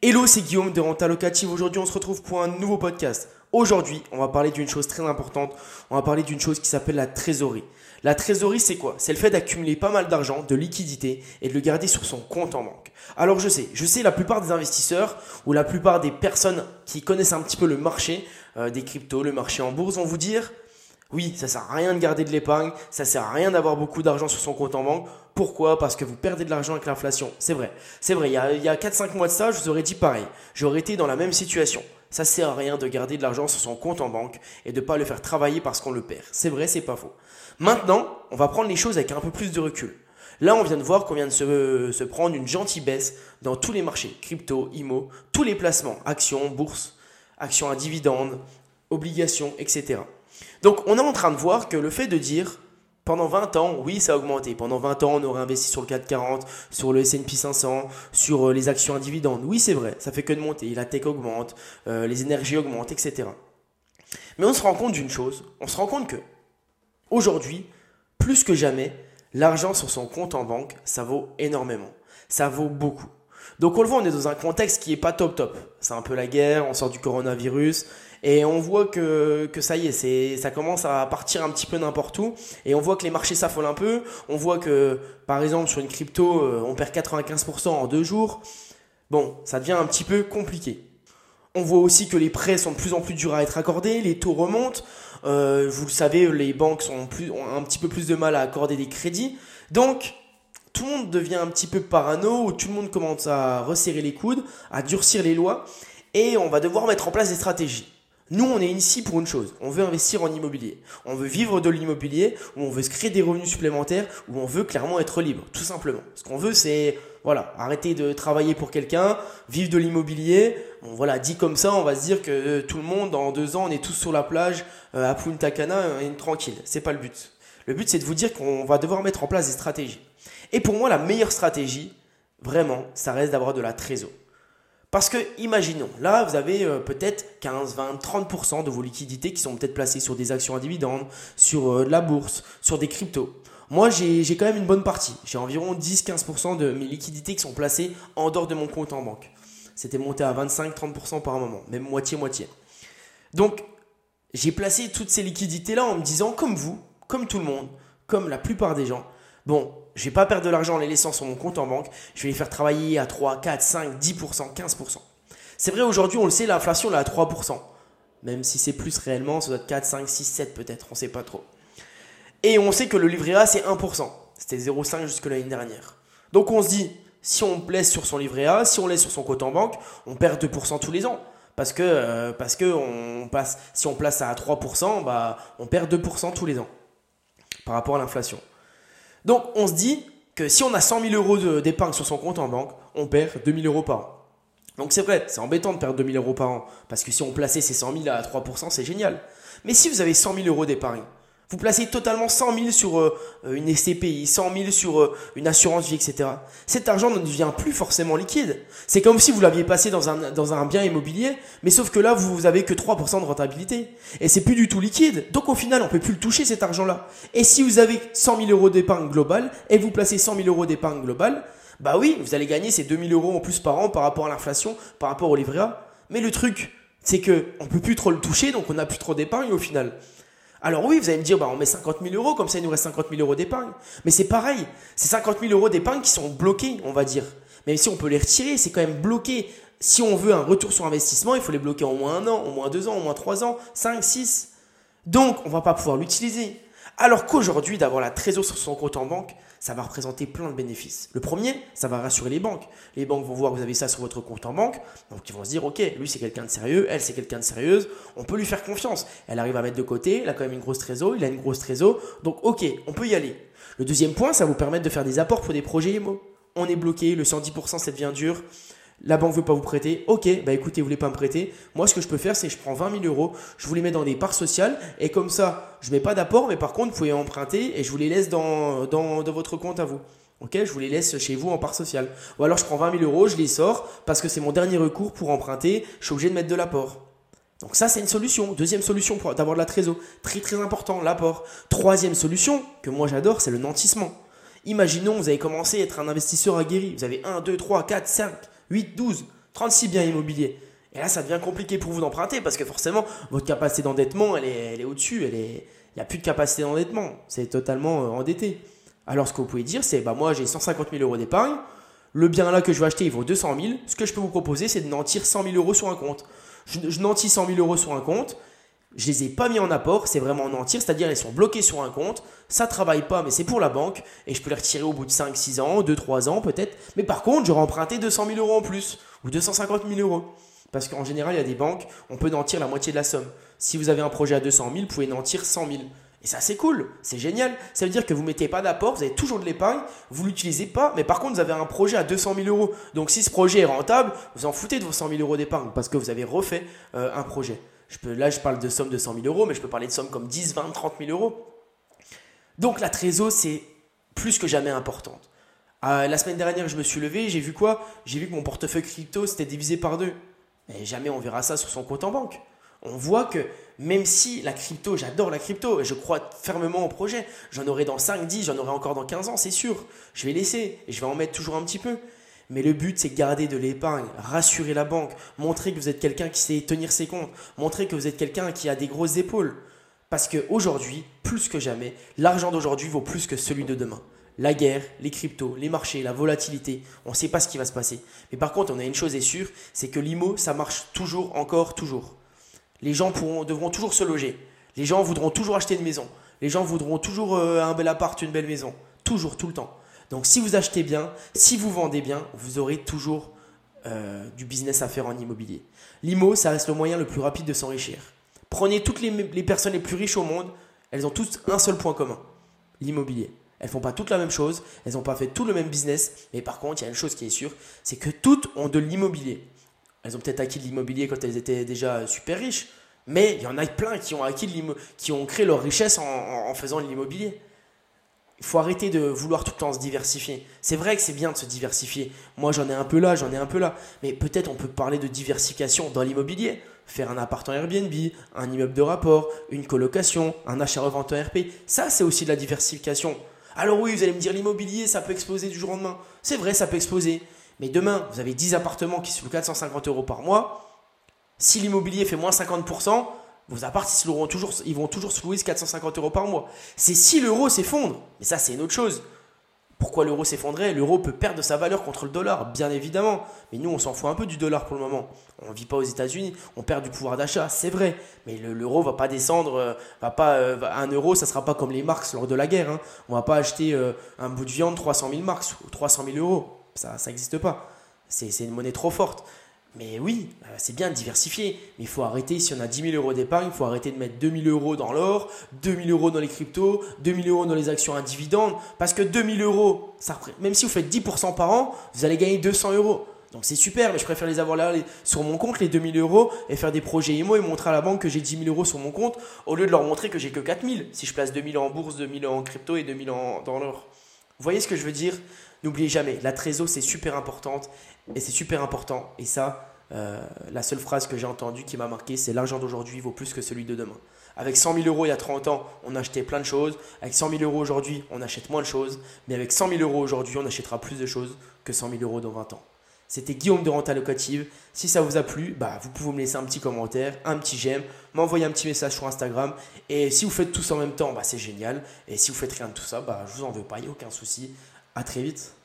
Hello, c'est Guillaume de Renta Locative. Aujourd'hui, on se retrouve pour un nouveau podcast. Aujourd'hui, on va parler d'une chose très importante. On va parler d'une chose qui s'appelle la trésorerie. La trésorerie, c'est quoi? C'est le fait d'accumuler pas mal d'argent, de liquidité et de le garder sur son compte en banque. Alors je sais, je sais la plupart des investisseurs ou la plupart des personnes qui connaissent un petit peu le marché euh, des cryptos, le marché en bourse vont vous dire oui, ça sert à rien de garder de l'épargne, ça sert à rien d'avoir beaucoup d'argent sur son compte en banque. Pourquoi? Parce que vous perdez de l'argent avec l'inflation. C'est vrai. C'est vrai, il y a, il y a 4-5 mois de ça, je vous aurais dit pareil. J'aurais été dans la même situation. Ça sert à rien de garder de l'argent sur son compte en banque et de ne pas le faire travailler parce qu'on le perd. C'est vrai, c'est pas faux. Maintenant, on va prendre les choses avec un peu plus de recul. Là, on vient de voir qu'on vient de se, se, prendre une gentille baisse dans tous les marchés, crypto, IMO, tous les placements, actions, bourses, actions à dividendes, obligations, etc. Donc on est en train de voir que le fait de dire pendant 20 ans, oui, ça a augmenté. Pendant 20 ans, on aurait investi sur le 440, sur le S&P 500, sur euh, les actions à dividendes. Oui, c'est vrai, ça fait que de monter. La tech augmente, euh, les énergies augmentent, etc. Mais on se rend compte d'une chose. On se rend compte que aujourd'hui, plus que jamais, l'argent sur son compte en banque, ça vaut énormément. Ça vaut beaucoup. Donc on le voit, on est dans un contexte qui est pas top top. C'est un peu la guerre, on sort du coronavirus. Et on voit que, que ça y est, ça commence à partir un petit peu n'importe où. Et on voit que les marchés s'affolent un peu. On voit que, par exemple, sur une crypto, euh, on perd 95% en deux jours. Bon, ça devient un petit peu compliqué. On voit aussi que les prêts sont de plus en plus durs à être accordés, les taux remontent. Euh, vous le savez, les banques plus, ont un petit peu plus de mal à accorder des crédits. Donc, tout le monde devient un petit peu parano, ou tout le monde commence à resserrer les coudes, à durcir les lois, et on va devoir mettre en place des stratégies. Nous, on est ici pour une chose. On veut investir en immobilier. On veut vivre de l'immobilier, ou on veut se créer des revenus supplémentaires, ou on veut clairement être libre, tout simplement. Ce qu'on veut, c'est voilà, arrêter de travailler pour quelqu'un, vivre de l'immobilier. Bon, voilà, dit comme ça, on va se dire que euh, tout le monde, dans deux ans, on est tous sur la plage euh, à Punta Cana, et tranquille. C'est pas le but. Le but, c'est de vous dire qu'on va devoir mettre en place des stratégies. Et pour moi, la meilleure stratégie, vraiment, ça reste d'avoir de la trésor. Parce que, imaginons, là, vous avez euh, peut-être 15, 20, 30% de vos liquidités qui sont peut-être placées sur des actions à dividendes, sur euh, la bourse, sur des cryptos. Moi, j'ai quand même une bonne partie. J'ai environ 10-15% de mes liquidités qui sont placées en dehors de mon compte en banque. C'était monté à 25-30% par moment, même moitié-moitié. Donc, j'ai placé toutes ces liquidités-là en me disant, comme vous, comme tout le monde, comme la plupart des gens, bon, je vais pas perdre de l'argent en les laissant sur mon compte en banque. Je vais les faire travailler à 3, 4, 5, 10%, 15%. C'est vrai, aujourd'hui, on le sait, l'inflation, est à 3%. Même si c'est plus réellement, ça doit être 4, 5, 6, 7 peut-être, on ne sait pas trop. Et on sait que le livret A, c'est 1%. C'était 0,5% jusque l'année dernière. Donc on se dit, si on laisse sur son livret A, si on laisse sur son compte en banque, on perd 2% tous les ans. Parce que, euh, parce que si on place à 3%, bah, on perd 2% tous les ans par rapport à l'inflation. Donc on se dit que si on a 100 000 euros d'épargne sur son compte en banque, on perd 2 000 euros par an. Donc c'est vrai, c'est embêtant de perdre 2 000 euros par an, parce que si on plaçait ces 100 000 à 3%, c'est génial. Mais si vous avez 100 000 euros d'épargne, vous placez totalement 100 000 sur euh, une SCPI, 100 000 sur euh, une assurance vie, etc. Cet argent ne devient plus forcément liquide. C'est comme si vous l'aviez passé dans un, dans un bien immobilier, mais sauf que là, vous avez que 3% de rentabilité. Et c'est plus du tout liquide. Donc au final, on peut plus le toucher cet argent-là. Et si vous avez 100 000 euros d'épargne globale et vous placez 100 000 euros d'épargne globale, bah oui, vous allez gagner ces 2 000 euros en plus par an par rapport à l'inflation, par rapport au livret A. Mais le truc, c'est que on peut plus trop le toucher, donc on n'a plus trop d'épargne au final. Alors oui, vous allez me dire, bah, on met 50 000 euros, comme ça il nous reste 50 000 euros d'épargne. Mais c'est pareil, c'est 50 000 euros d'épargne qui sont bloqués, on va dire. Même si on peut les retirer, c'est quand même bloqué. Si on veut un retour sur investissement, il faut les bloquer au moins un an, au moins deux ans, au moins trois ans, cinq, six. Donc, on va pas pouvoir l'utiliser. Alors qu'aujourd'hui, d'avoir la trésor sur son compte en banque, ça va représenter plein de bénéfices. Le premier, ça va rassurer les banques. Les banques vont voir que vous avez ça sur votre compte en banque, donc ils vont se dire, ok, lui c'est quelqu'un de sérieux, elle c'est quelqu'un de sérieuse, on peut lui faire confiance. Elle arrive à mettre de côté, elle a quand même une grosse trésor, il a une grosse trésor, donc ok, on peut y aller. Le deuxième point, ça vous permettre de faire des apports pour des projets IMO. On est bloqué, le 110% ça devient dur, la banque veut pas vous prêter. Ok, bah écoutez, vous voulez pas me prêter. Moi, ce que je peux faire, c'est je prends 20 000 euros, je vous les mets dans des parts sociales et comme ça, je mets pas d'apport, mais par contre, vous pouvez emprunter et je vous les laisse dans, dans, votre compte à vous. Ok, je vous les laisse chez vous en part sociale. Ou alors, je prends 20 000 euros, je les sors parce que c'est mon dernier recours pour emprunter. Je suis obligé de mettre de l'apport. Donc ça, c'est une solution. Deuxième solution pour d'avoir de la trésor. Très très important, l'apport. Troisième solution, que moi j'adore, c'est le nantissement. Imaginons, vous avez commencé à être un investisseur aguerri. Vous avez 1, 2, 3, 4, 5, 8, 12, 36 biens immobiliers. Et là, ça devient compliqué pour vous d'emprunter parce que forcément, votre capacité d'endettement, elle est, au-dessus. Elle est, il n'y a plus de capacité d'endettement. C'est totalement euh, endetté. Alors, ce que vous pouvez dire, c'est bah, moi, j'ai 150 000 euros d'épargne. Le bien là que je veux acheter, il vaut 200 000. Ce que je peux vous proposer, c'est de nantir 100 000 euros sur un compte. Je, je nantis 100 000 euros sur un compte. Je les ai pas mis en apport, c'est vraiment en nantir, c'est-à-dire ils sont bloqués sur un compte, ça travaille pas, mais c'est pour la banque, et je peux les retirer au bout de 5, 6 ans, 2, 3 ans peut-être. Mais par contre, j'aurais emprunté 200 000 euros en plus, ou 250 000 euros. Parce qu'en général, il y a des banques, on peut nantir la moitié de la somme. Si vous avez un projet à 200 000, vous pouvez nantir 100 000. Et ça, c'est cool, c'est génial. Ça veut dire que vous ne mettez pas d'apport, vous avez toujours de l'épargne, vous ne l'utilisez pas, mais par contre, vous avez un projet à 200 000 euros. Donc, si ce projet est rentable, vous en foutez de vos 100 000 euros d'épargne parce que vous avez refait euh, un projet. Là, je parle de sommes de 100 000 euros, mais je peux parler de sommes comme 10, 20, 30 000 euros. Donc, la trésor, c'est plus que jamais importante. Euh, la semaine dernière, je me suis levé, j'ai vu quoi? J'ai vu que mon portefeuille crypto s'était divisé par deux. Et jamais on verra ça sur son compte en banque on voit que même si la crypto, j'adore la crypto, et je crois fermement au projet, j'en aurai dans 5, 10, j'en aurai encore dans 15 ans, c'est sûr. Je vais laisser, et je vais en mettre toujours un petit peu. Mais le but, c'est garder de l'épargne, rassurer la banque, montrer que vous êtes quelqu'un qui sait tenir ses comptes, montrer que vous êtes quelqu'un qui a des grosses épaules. Parce qu'aujourd'hui, plus que jamais, l'argent d'aujourd'hui vaut plus que celui de demain. La guerre, les cryptos, les marchés, la volatilité, on ne sait pas ce qui va se passer. Mais par contre, on a une chose est sûre, c'est que l'IMO, ça marche toujours, encore, toujours. Les gens pourront, devront toujours se loger. Les gens voudront toujours acheter une maison. Les gens voudront toujours euh, un bel appart, une belle maison. Toujours, tout le temps. Donc si vous achetez bien, si vous vendez bien, vous aurez toujours euh, du business à faire en immobilier. L'IMO, ça reste le moyen le plus rapide de s'enrichir. Prenez toutes les, personnes les plus riches au monde, elles ont toutes un seul point commun, l'immobilier. Elles font pas toutes la même chose, elles n'ont pas fait tout le même business, mais par contre, il y a une chose qui est sûre, c'est que toutes ont de l'immobilier. Elles ont peut-être acquis de l'immobilier quand elles étaient déjà super riches. Mais il y en a plein qui ont acquis de qui ont créé leur richesse en, faisant de l'immobilier. Il faut arrêter de vouloir tout le temps se diversifier. C'est vrai que c'est bien de se diversifier. Moi, j'en ai un peu là, j'en ai un peu là. Mais peut-être on peut parler de diversification dans l'immobilier. Faire un appartement Airbnb, un immeuble de rapport, une colocation, un achat-revente en RP. Ça, c'est aussi de la diversification. Alors oui, vous allez me dire l'immobilier, ça peut exploser du jour au lendemain. C'est vrai, ça peut exploser. Mais demain, vous avez 10 appartements qui se louent 450 euros par mois. Si l'immobilier fait moins 50%, vos appartements ils, toujours, ils vont toujours se louer 450 euros par mois. C'est si l'euro s'effondre. Mais ça, c'est une autre chose. Pourquoi l'euro s'effondrait? L'euro peut perdre sa valeur contre le dollar, bien évidemment. Mais nous, on s'en fout un peu du dollar pour le moment. On ne vit pas aux États-Unis, on perd du pouvoir d'achat, c'est vrai. Mais l'euro va pas descendre, euh, va pas, euh, un euro, ça sera pas comme les marks lors de la guerre. Hein. On va pas acheter euh, un bout de viande 300 000 marks ou 300 000 euros. Ça n'existe pas. C'est une monnaie trop forte. Mais oui, euh, c'est bien de diversifier. Mais il faut arrêter, si on a 10 000 euros d'épargne, il faut arrêter de mettre 2 000 euros dans l'or, 2 000 euros dans les cryptos, 2 000 euros dans les actions à dividendes. Parce que 2 000 euros, même si vous faites 10% par an, vous allez gagner 200 euros. Donc c'est super, mais je préfère les avoir sur mon compte, les 2 000 euros, et faire des projets IMO et montrer à la banque que j'ai 10 000 euros sur mon compte, au lieu de leur montrer que j'ai que 4 000. Si je place 2 000 en bourse, 2 000 en crypto et 2 000 dans l'or. Vous voyez ce que je veux dire? N'oubliez jamais, la trésor c'est super importante et c'est super important. Et ça, euh, la seule phrase que j'ai entendue qui m'a marqué, c'est l'argent d'aujourd'hui vaut plus que celui de demain. Avec 100 000 euros il y a 30 ans, on achetait plein de choses. Avec 100 000 euros aujourd'hui, on achète moins de choses. Mais avec 100 000 euros aujourd'hui, on achètera plus de choses que 100 000 euros dans 20 ans. C'était Guillaume de Renta Locative. Si ça vous a plu, bah, vous pouvez me laisser un petit commentaire, un petit j'aime, m'envoyer un petit message sur Instagram. Et si vous faites tout ça en même temps, bah, c'est génial. Et si vous faites rien de tout ça, bah, je vous en veux pas, il n'y a aucun souci. À très vite.